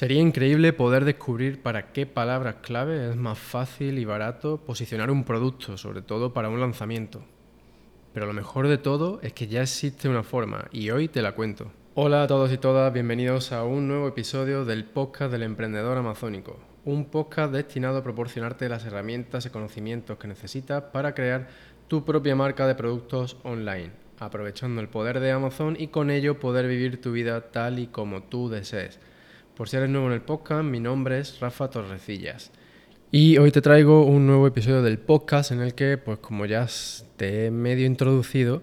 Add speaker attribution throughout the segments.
Speaker 1: Sería increíble poder descubrir para qué palabras clave es más fácil y barato posicionar un producto, sobre todo para un lanzamiento. Pero lo mejor de todo es que ya existe una forma y hoy te la cuento. Hola a todos y todas, bienvenidos a un nuevo episodio del podcast del emprendedor amazónico. Un podcast destinado a proporcionarte las herramientas y conocimientos que necesitas para crear tu propia marca de productos online, aprovechando el poder de Amazon y con ello poder vivir tu vida tal y como tú desees. Por si eres nuevo en el podcast, mi nombre es Rafa Torrecillas. Y hoy te traigo un nuevo episodio del podcast en el que, pues como ya te he medio introducido,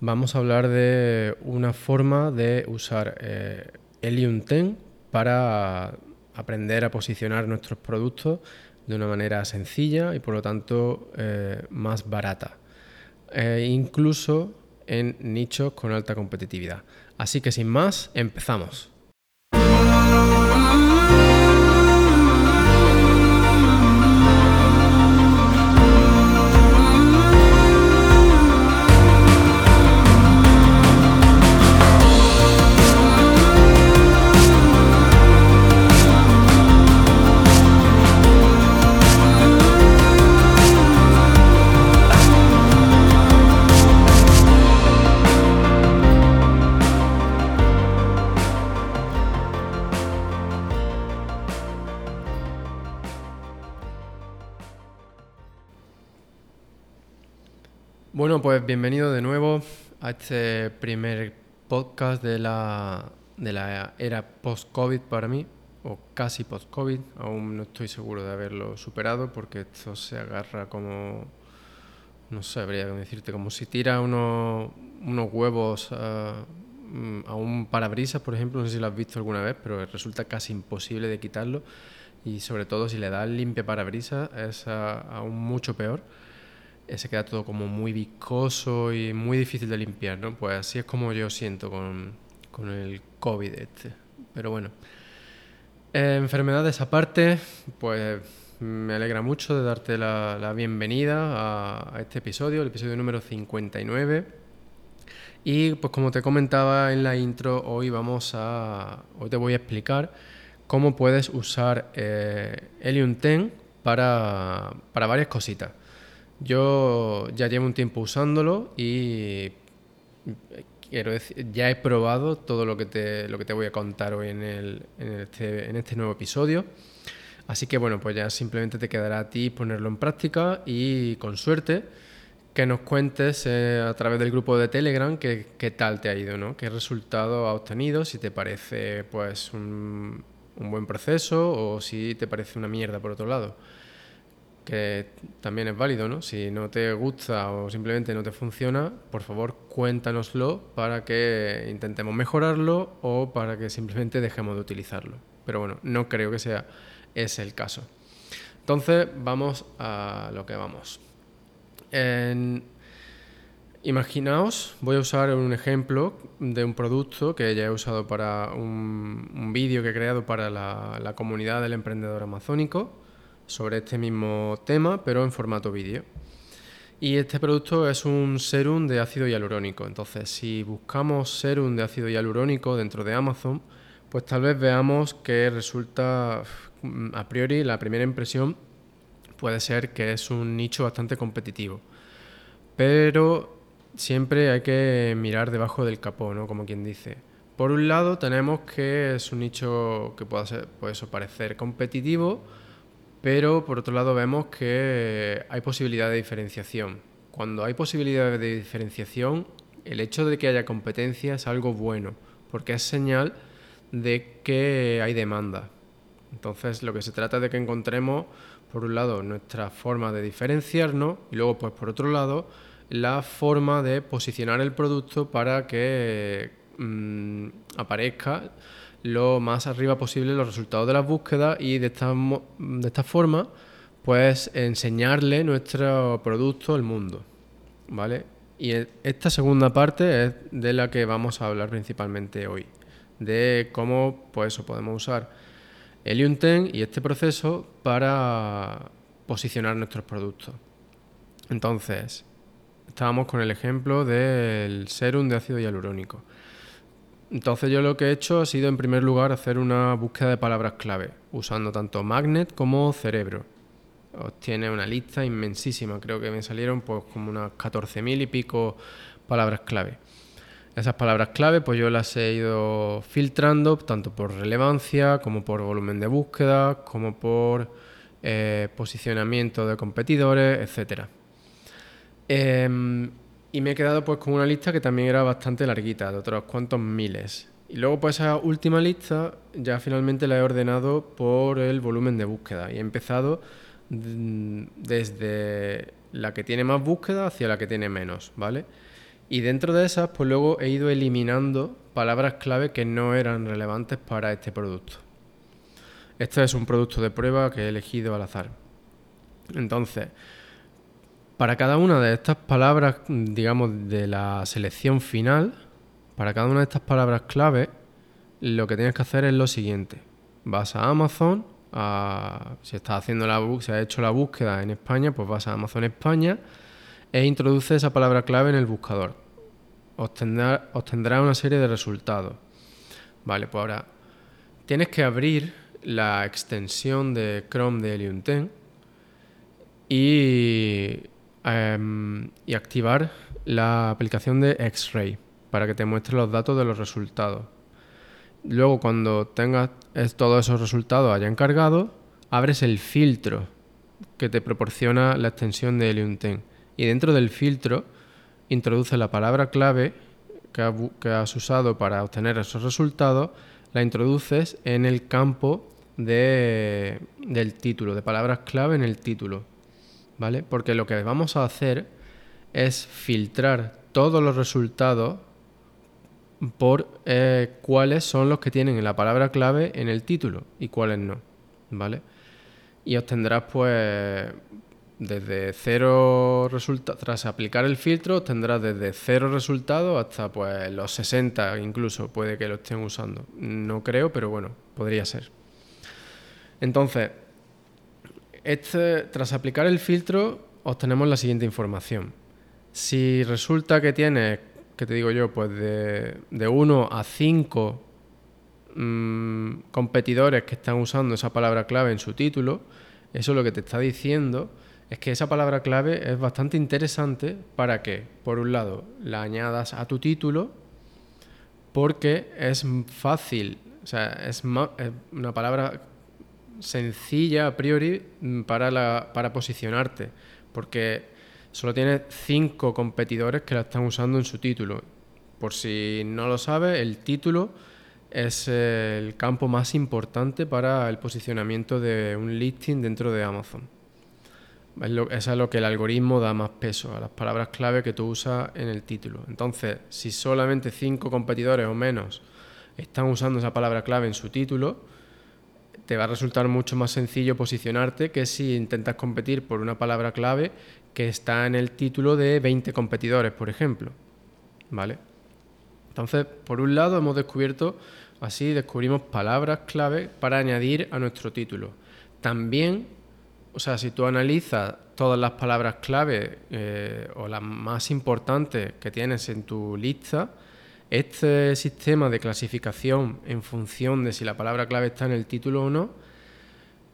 Speaker 1: vamos a hablar de una forma de usar eh, Helium 10 para aprender a posicionar nuestros productos de una manera sencilla y por lo tanto eh, más barata. E incluso en nichos con alta competitividad. Así que sin más, empezamos. mm-hmm. Bueno, pues bienvenido de nuevo a este primer podcast de la, de la era post-COVID para mí, o casi post-COVID. Aún no estoy seguro de haberlo superado porque esto se agarra como, no que decirte, como si tira unos, unos huevos a, a un parabrisas, por ejemplo, no sé si lo has visto alguna vez, pero resulta casi imposible de quitarlo. Y sobre todo si le das limpia parabrisas es aún mucho peor se queda todo como muy viscoso y muy difícil de limpiar, ¿no? Pues así es como yo siento con, con el COVID este. Pero bueno. Eh, enfermedades aparte, pues me alegra mucho de darte la, la bienvenida a, a, este episodio, el episodio número 59. Y pues como te comentaba en la intro, hoy vamos a. Hoy te voy a explicar cómo puedes usar eh, Helium 10 para, para varias cositas. Yo ya llevo un tiempo usándolo y quiero decir, ya he probado todo lo que te, lo que te voy a contar hoy en, el, en, este, en este nuevo episodio. Así que bueno, pues ya simplemente te quedará a ti ponerlo en práctica y con suerte que nos cuentes eh, a través del grupo de Telegram qué, qué tal te ha ido, ¿no? qué resultado ha obtenido, si te parece pues un, un buen proceso o si te parece una mierda por otro lado que también es válido, ¿no? Si no te gusta o simplemente no te funciona, por favor cuéntanoslo para que intentemos mejorarlo o para que simplemente dejemos de utilizarlo. Pero bueno, no creo que sea ese el caso. Entonces, vamos a lo que vamos. Imaginaos, voy a usar un ejemplo de un producto que ya he usado para un, vídeo que he creado para la, la comunidad del emprendedor amazónico sobre este mismo tema, pero en formato vídeo. Y este producto es un serum de ácido hialurónico. Entonces, si buscamos serum de ácido hialurónico dentro de Amazon, pues tal vez veamos que resulta, a priori, la primera impresión puede ser que es un nicho bastante competitivo. Pero siempre hay que mirar debajo del capó, ¿no? Como quien dice. Por un lado tenemos que es un nicho que puede, ser, parecer competitivo, pero por otro lado vemos que hay posibilidad de diferenciación. Cuando hay posibilidad de diferenciación, el hecho de que haya competencia es algo bueno, porque es señal de que hay demanda. Entonces lo que se trata de que encontremos, por un lado, nuestra forma de diferenciarnos y luego, pues por otro lado, la forma de posicionar el producto para que mmm, aparezca lo más arriba posible los resultados de las búsquedas y de esta, de esta forma pues enseñarle nuestro producto al mundo, ¿vale? Y esta segunda parte es de la que vamos a hablar principalmente hoy, de cómo pues podemos usar el 10 y este proceso para posicionar nuestros productos. Entonces, estábamos con el ejemplo del serum de ácido hialurónico. Entonces yo lo que he hecho ha sido en primer lugar hacer una búsqueda de palabras clave, usando tanto Magnet como Cerebro. Tiene una lista inmensísima, creo que me salieron pues como unas 14.000 y pico palabras clave. Esas palabras clave pues yo las he ido filtrando tanto por relevancia como por volumen de búsqueda, como por eh, posicionamiento de competidores. Em, y me he quedado pues con una lista que también era bastante larguita, de otros cuantos miles. Y luego pues esa última lista ya finalmente la he ordenado por el volumen de búsqueda y he empezado desde la que tiene más búsqueda hacia la que tiene menos, ¿vale? Y dentro de esas pues luego he ido eliminando palabras clave que no eran relevantes para este producto. Este es un producto de prueba que he elegido al azar. Entonces, para cada una de estas palabras, digamos, de la selección final, para cada una de estas palabras clave, lo que tienes que hacer es lo siguiente. Vas a Amazon, si estás haciendo la has hecho la búsqueda en España, pues vas a Amazon España e introduces esa palabra clave en el buscador. Obtendrá, obtendrá una serie de resultados. Vale, pues ahora tienes que abrir la extensión de Chrome de Helium 10 y Em, y activar la aplicación de X-Ray para que te muestre los datos de los resultados. Luego, cuando tengas todos esos resultados hayan cargado, abres el filtro que te proporciona la extensión de Helium 10. Y dentro del filtro, introduce la palabra clave que, has usado para obtener esos resultados, la introduces en el campo del título, de palabras clave en el título. ¿Vale? Porque lo que vamos a hacer es filtrar todos los resultados por eh, cuáles son los que tienen la palabra clave en el título y cuáles no, ¿vale? Y obtendrás pues desde cero resultados, tras aplicar el filtro obtendrás desde cero resultados hasta pues los 60 incluso puede que lo estén usando. No creo, pero bueno, podría ser. Entonces, este, tras aplicar el filtro, obtenemos la siguiente información. Si resulta que tienes, que te digo yo, pues de, 1 a 5 mm, competidores que están usando esa palabra clave en su título, eso lo que te está diciendo es que esa palabra clave es bastante interesante para que, por un lado, la añadas a tu título, porque es fácil, o sea, es una palabra sencilla a priori mm, para, la, para posicionarte, porque solo tienes cinco competidores que la están usando en su título. Por si no lo sabes, el título es el campo más importante para el posicionamiento de un listing dentro de Amazon. Es, lo, es lo que el algoritmo da más peso, a las palabras clave que tú usas en el título. Entonces, si solamente cinco competidores o menos están usando esa palabra clave en su título, te va a resultar mucho más sencillo posicionarte que si intentas competir por una palabra clave que está en el título de 20 competidores, por ejemplo. ¿Vale? Entonces, por un lado hemos descubierto, así descubrimos palabras clave para añadir a nuestro título. También, o sea, si tú analizas todas las palabras clave eh, o las más importantes que tienes en tu lista, este sistema de clasificación en función de si la palabra clave está en el título o no,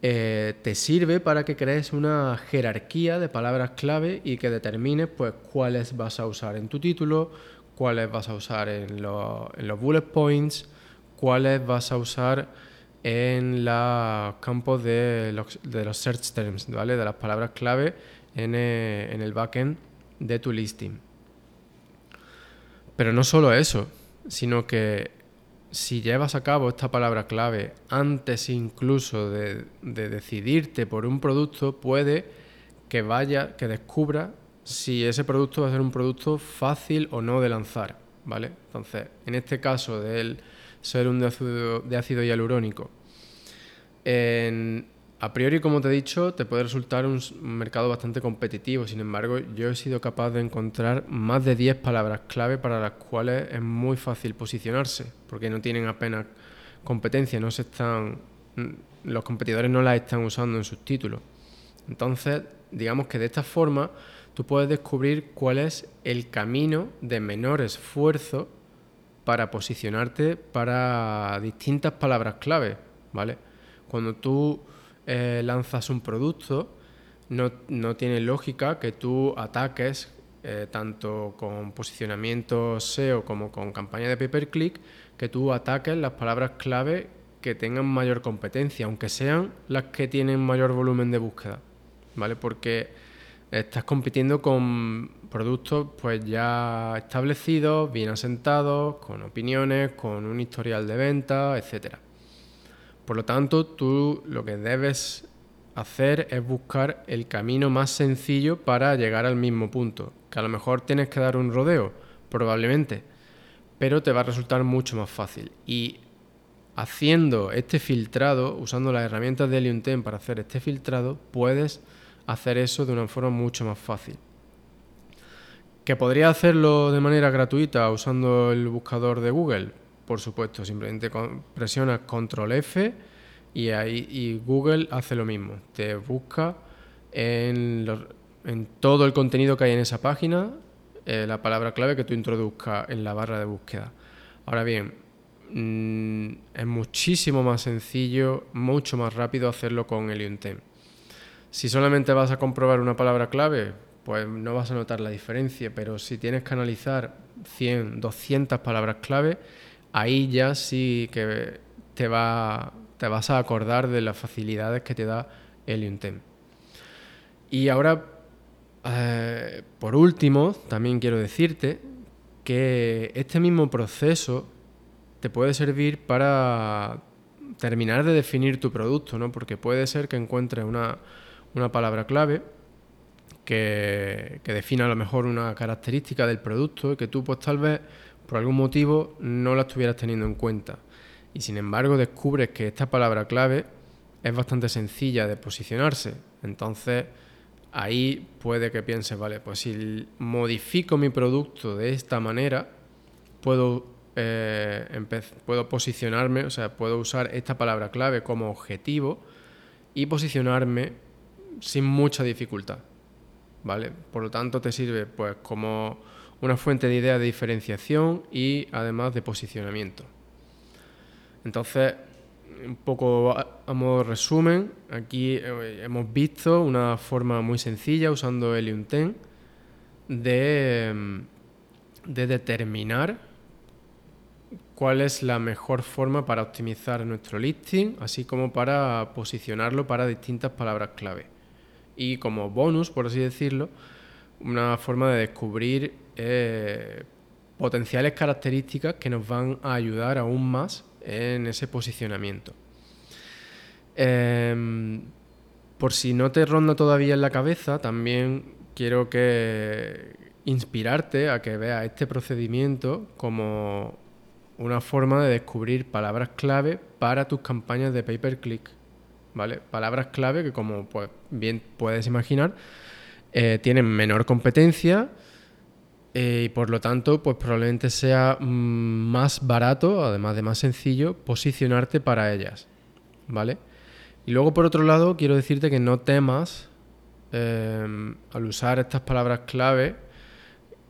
Speaker 1: eh, te sirve para que crees una jerarquía de palabras clave y que determines pues, cuáles vas a usar en tu título, cuáles vas a usar en, los bullet points, cuáles vas a usar en los campos de los, search terms, ¿vale? de las palabras clave en, eh, en el backend de tu listing. Pero no solo eso, sino que si llevas a cabo esta palabra clave antes incluso de, decidirte por un producto, puede que vaya, que descubra si ese producto va a ser un producto fácil o no de lanzar, ¿vale? Entonces, en este caso del ser un de ácido hialurónico, en, a priori, como te he dicho, te puede resultar un mercado bastante competitivo. Sin embargo, yo he sido capaz de encontrar más de 10 palabras clave para las cuales es muy fácil posicionarse, porque no tienen apenas competencia, no se están los competidores no las están usando en sus títulos. Entonces, digamos que de esta forma tú puedes descubrir cuál es el camino de menor esfuerzo para posicionarte para distintas palabras clave, ¿vale? Cuando tú eh, lanzas un producto, no, no, tiene lógica que tú ataques eh, tanto con posicionamiento SEO como con campaña de pay-per-click, que tú ataques las palabras clave que tengan mayor competencia, aunque sean las que tienen mayor volumen de búsqueda, ¿vale? Porque estás compitiendo con productos pues ya establecidos, bien asentados, con opiniones, con un historial de venta, etcétera. Por lo tanto, tú lo que debes hacer es buscar el camino más sencillo para llegar al mismo punto. Que a lo mejor tienes que dar un rodeo, probablemente, pero te va a resultar mucho más fácil. Y haciendo este filtrado, usando las herramientas de Helium 10 para hacer este filtrado, puedes hacer eso de una forma mucho más fácil. ¿Que podría hacerlo de manera gratuita usando el buscador de Google? Por supuesto, simplemente presionas control F y ahí y Google hace lo mismo. Te busca en, todo el contenido que hay en esa página eh, la palabra clave que tú introduzcas en la barra de búsqueda. Ahora bien, mm, es muchísimo más sencillo, mucho más rápido hacerlo con el 10. Si solamente vas a comprobar una palabra clave, pues no vas a notar la diferencia, pero si tienes que analizar 100, 200 palabras clave, ahí ya sí que te, va, te vas a acordar de las facilidades que te da el Y ahora, eh, por último, también quiero decirte que este mismo proceso te puede servir para terminar de definir tu producto, ¿no? Porque puede ser que encuentres una una palabra clave que, que defina a lo mejor una característica del producto y que tú pues tal vez por algún motivo no la estuvieras teniendo en cuenta. Y sin embargo descubres que esta palabra clave es bastante sencilla de posicionarse. Entonces ahí puede que pienses, vale, pues si modifico mi producto de esta manera, puedo, eh, puedo posicionarme, o sea, puedo usar esta palabra clave como objetivo y posicionarme sin mucha dificultad. ¿Vale? Por lo tanto, te sirve pues como una fuente de idea de diferenciación y además de posicionamiento. Entonces, un poco a, modo resumen, aquí eh, hemos visto una forma muy sencilla usando 10 de, de determinar cuál es la mejor forma para optimizar nuestro listing, así como para posicionarlo para distintas palabras clave y como bonus, por así decirlo, una forma de descubrir eh, potenciales características que nos van a ayudar aún más en ese posicionamiento. Em, por si no te ronda todavía en la cabeza, también quiero que inspirarte a que veas este procedimiento como una forma de descubrir palabras clave para tus campañas de pay-per-click. ¿vale? Palabras clave que, como pues, bien puedes imaginar, eh, tienen menor competencia eh, y por lo tanto, pues probablemente sea mm, más barato, además de más sencillo, posicionarte para ellas, ¿vale? Y luego, por otro lado, quiero decirte que no temas eh, al usar estas palabras clave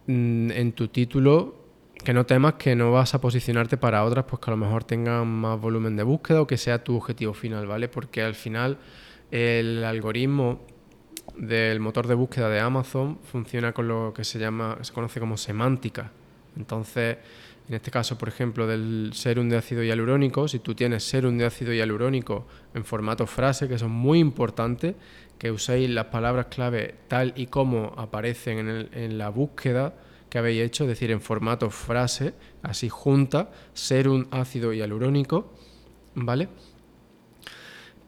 Speaker 1: mm, en tu título que no temas que no vas a posicionarte para otras, pues que a lo mejor tengan más volumen de búsqueda o que sea tu objetivo final, ¿vale? Porque al final el algoritmo del motor de búsqueda de Amazon funciona con lo que se llama, se conoce como semántica. Entonces, en este caso, por ejemplo, del serum de ácido hialurónico, si tú tienes serum de ácido hialurónico en formato frase, que son muy importantes, que uséis las palabras clave tal y como aparecen en, en la búsqueda, que habéis hecho, es decir, en formato frase, así junta, serum ácido hialurónico, ¿vale?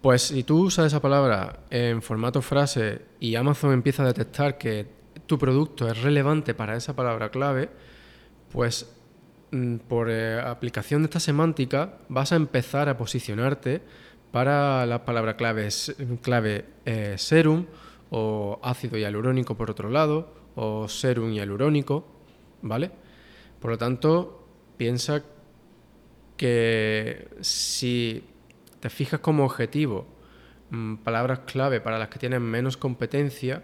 Speaker 1: Pues si tú usas esa palabra en formato frase y Amazon empieza a detectar que tu producto es relevante para esa palabra clave, pues mm, por eh, aplicación de esta semántica vas a empezar a posicionarte para la palabra clave, clave eh, serum o ácido hialurónico por otro lado o serum hialurónico ¿vale? Por lo tanto, piensa que si te fijas como objetivo mm, palabras clave para las que tienen menos competencia,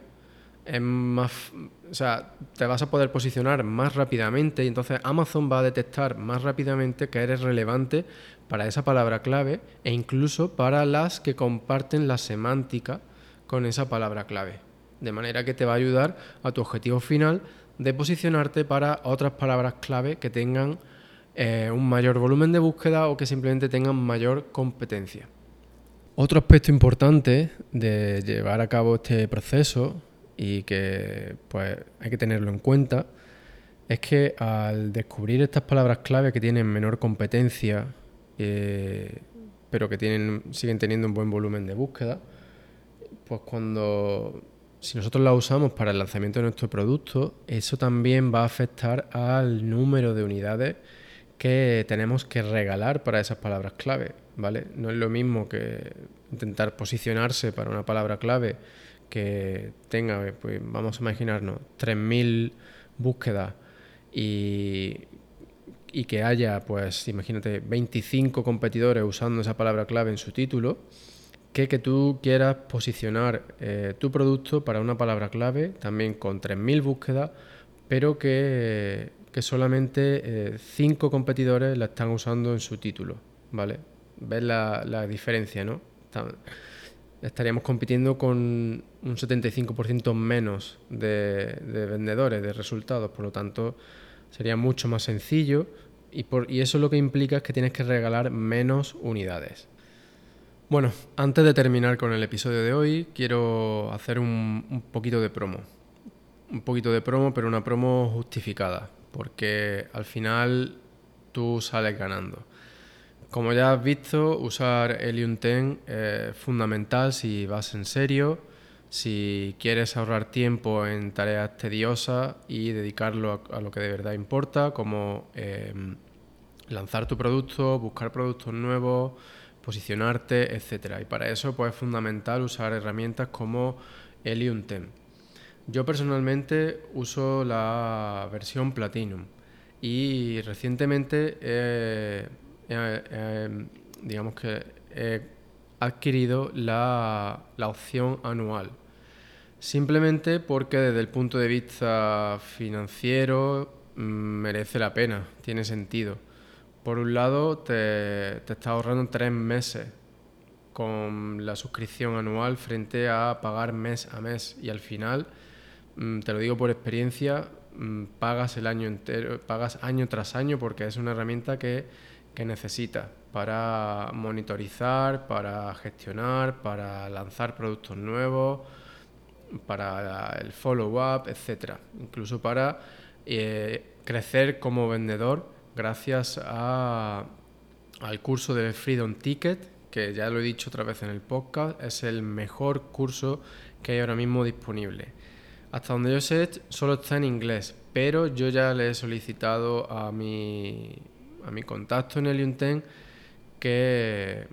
Speaker 1: es más, o sea, te vas a poder posicionar más rápidamente y entonces Amazon va a detectar más rápidamente que eres relevante para esa palabra clave e incluso para las que comparten la semántica con esa palabra clave. De manera que te va a ayudar a tu objetivo final de posicionarte para otras palabras clave que tengan eh, un mayor volumen de búsqueda o que simplemente tengan mayor competencia. Otro aspecto importante de llevar a cabo este proceso y que pues hay que tenerlo en cuenta es que al descubrir estas palabras clave que tienen menor competencia eh, pero que tienen, siguen teniendo un buen volumen de búsqueda, pues cuando si nosotros las usamos para el lanzamiento de nuestro producto, eso también va a afectar al número de unidades que tenemos que regalar para esas palabras clave, ¿vale? No es lo mismo que intentar posicionarse para una palabra clave que tenga, pues vamos a imaginarnos, 3.000 búsquedas y, y que haya, pues imagínate, 25 competidores usando esa palabra clave en su título, que que tú quieras posicionar eh, tu producto para una palabra clave, también con 3.000 búsquedas, pero que, solamente 5 eh, competidores la están usando en su título, ¿vale? ¿Ves la, la diferencia, no? estaríamos compitiendo con un 75% menos de, vendedores, de resultados, por lo tanto sería mucho más sencillo y, por, y eso lo que implica es que tienes que regalar menos unidades. Bueno, antes de terminar con el episodio de hoy, quiero hacer un, un poquito de promo. Un poquito de promo, pero una promo justificada, porque al final tú sales ganando. Como ya has visto, usar Helium 10 es fundamental si vas en serio, si quieres ahorrar tiempo en tareas tediosas y dedicarlo a, lo que de verdad importa, como em, lanzar tu producto, buscar productos nuevos, posicionarte, etc. Y para eso pues, es fundamental usar herramientas como Helium 10. Yo personalmente uso la versión Platinum y recientemente digamos que he adquirido la, opción anual. Simplemente porque desde el punto de vista financiero mm, merece la pena, tiene sentido. Por un lado, te, te está ahorrando tres meses con la suscripción anual frente a pagar mes a mes y al final, te lo digo por experiencia, mm, pagas el año entero, pagas año tras año porque es una herramienta que que necesitas para monitorizar, para gestionar, para lanzar productos nuevos, para el follow-up, etc. Incluso para eh, crecer como vendedor gracias al curso de Freedom Ticket, que ya lo he dicho otra vez en el podcast, es el mejor curso que hay ahora mismo disponible. Hasta donde yo sé, solo está en inglés, pero yo ya le he solicitado a mi a mi contacto en el UNTEN que,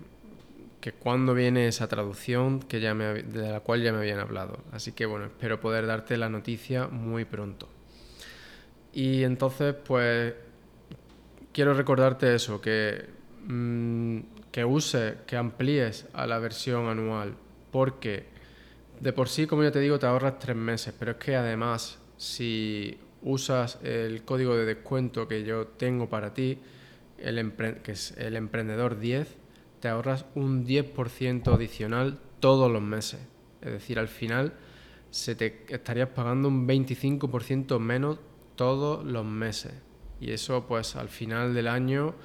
Speaker 1: que cuando viene esa traducción que ya de la cual ya me habían hablado. Así que bueno, espero poder darte la noticia muy pronto. Y entonces, pues, quiero recordarte eso, que, mm, que uses, que amplíes a la versión anual, porque de por sí, como ya te digo, te ahorras tres meses, pero es que además, si usas el código de descuento que yo tengo para ti, el que es el emprendedor 10, te ahorras un 10% adicional todos los meses. Es decir, al final se te estarías pagando un 25% menos todos los meses. Y eso pues al final del año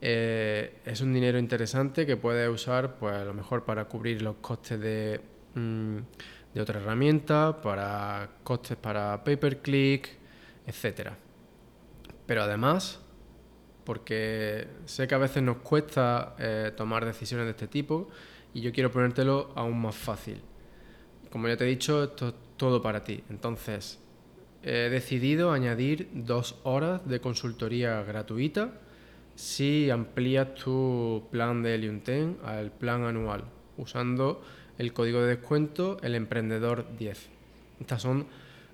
Speaker 1: eh, es un dinero interesante que puedes usar pues a lo mejor para cubrir los costes de, mm, de otra herramienta, para costes para pay per click, etc. Pero además porque sé que a veces nos cuesta eh, tomar decisiones de este tipo y yo quiero ponértelo aún más fácil. Como ya te he dicho, esto es todo para ti. Entonces, he decidido añadir dos horas de consultoría gratuita si amplías tu plan de 10 al plan anual usando el código de descuento el emprendedor 10. Estas son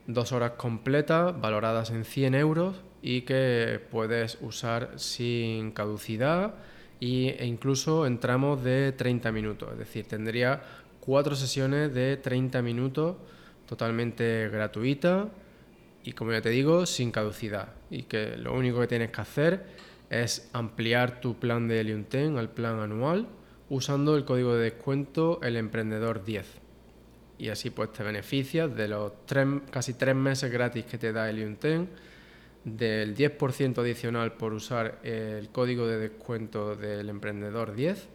Speaker 1: dos horas completas valoradas en 100 euros y que puedes usar sin caducidad e incluso en tramos de 30 minutos. Es decir, tendría cuatro sesiones de 30 minutos totalmente gratuita y como ya te digo, sin caducidad. Y que lo único que tienes que hacer es ampliar tu plan de 10 al plan anual usando el código de descuento el emprendedor 10. Y así pues te beneficias de los casi tres meses gratis que te da Helium 10, del 10% adicional por usar el código de descuento del emprendedor 10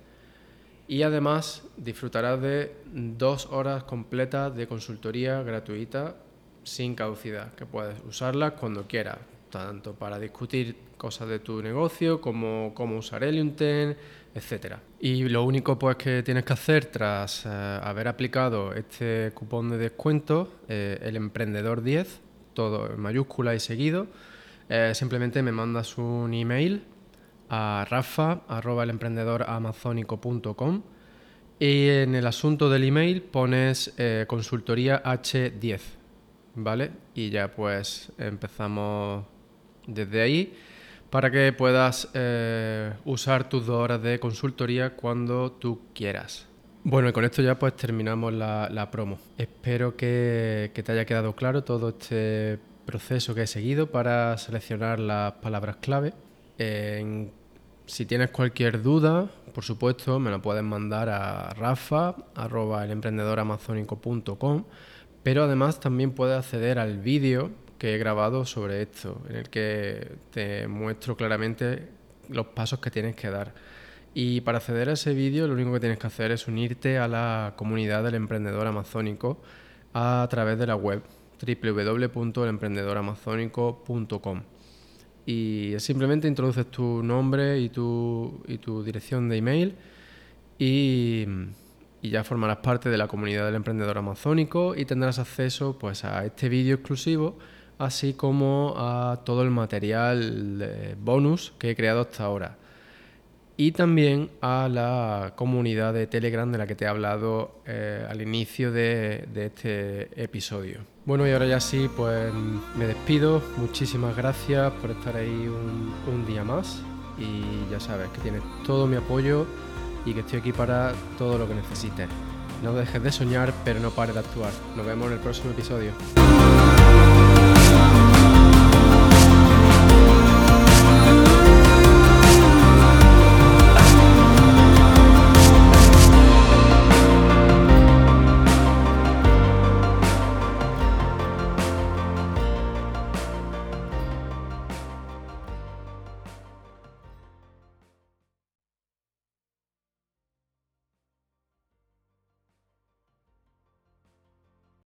Speaker 1: y además disfrutarás de dos horas completas de consultoría gratuita sin caducidad, que puedes usarlas cuando quieras, tanto para discutir cosas de tu negocio como cómo usar Eliunten, etcétera. Y lo único pues que tienes que hacer tras eh, haber aplicado este cupón de descuento, eh, el emprendedor 10, todo en mayúscula y seguido, eh, simplemente me mandas un email a rafa@elemprendedoramazónico.com y en el asunto del email pones consultoría H10 ¿vale? Y ya pues empezamos desde ahí para que puedas eh, usar tus dos horas de consultoría cuando tú quieras. Bueno, y con esto ya pues terminamos la, promo. Espero que, te haya quedado claro todo este proceso que he seguido para seleccionar las palabras clave. si tienes cualquier duda, por supuesto, me la puedes mandar a rafa.elemprendedoramazónico.com pero además también puedes acceder al vídeo que he grabado sobre esto, en el que te muestro claramente los pasos que tienes que dar. Y para acceder a ese vídeo lo único que tienes que hacer es unirte a la comunidad del emprendedor amazónico a través de la web www.elemprendedoramazónico.com y simplemente introduces tu nombre y tu, y tu dirección de email y y ya formarás parte de la comunidad del emprendedor amazónico y tendrás acceso pues, a este vídeo exclusivo, así como a todo el material bonus que he creado hasta ahora. Y también a la comunidad de Telegram de la que te he hablado eh, al inicio de, este episodio. Bueno, y ahora ya sí, pues me despido. Muchísimas gracias por estar ahí un, un día más. Y ya sabes que tienes todo mi apoyo y que estoy aquí para todo lo que necesites. No dejes de soñar, pero no pares de actuar. Nos vemos en el próximo episodio.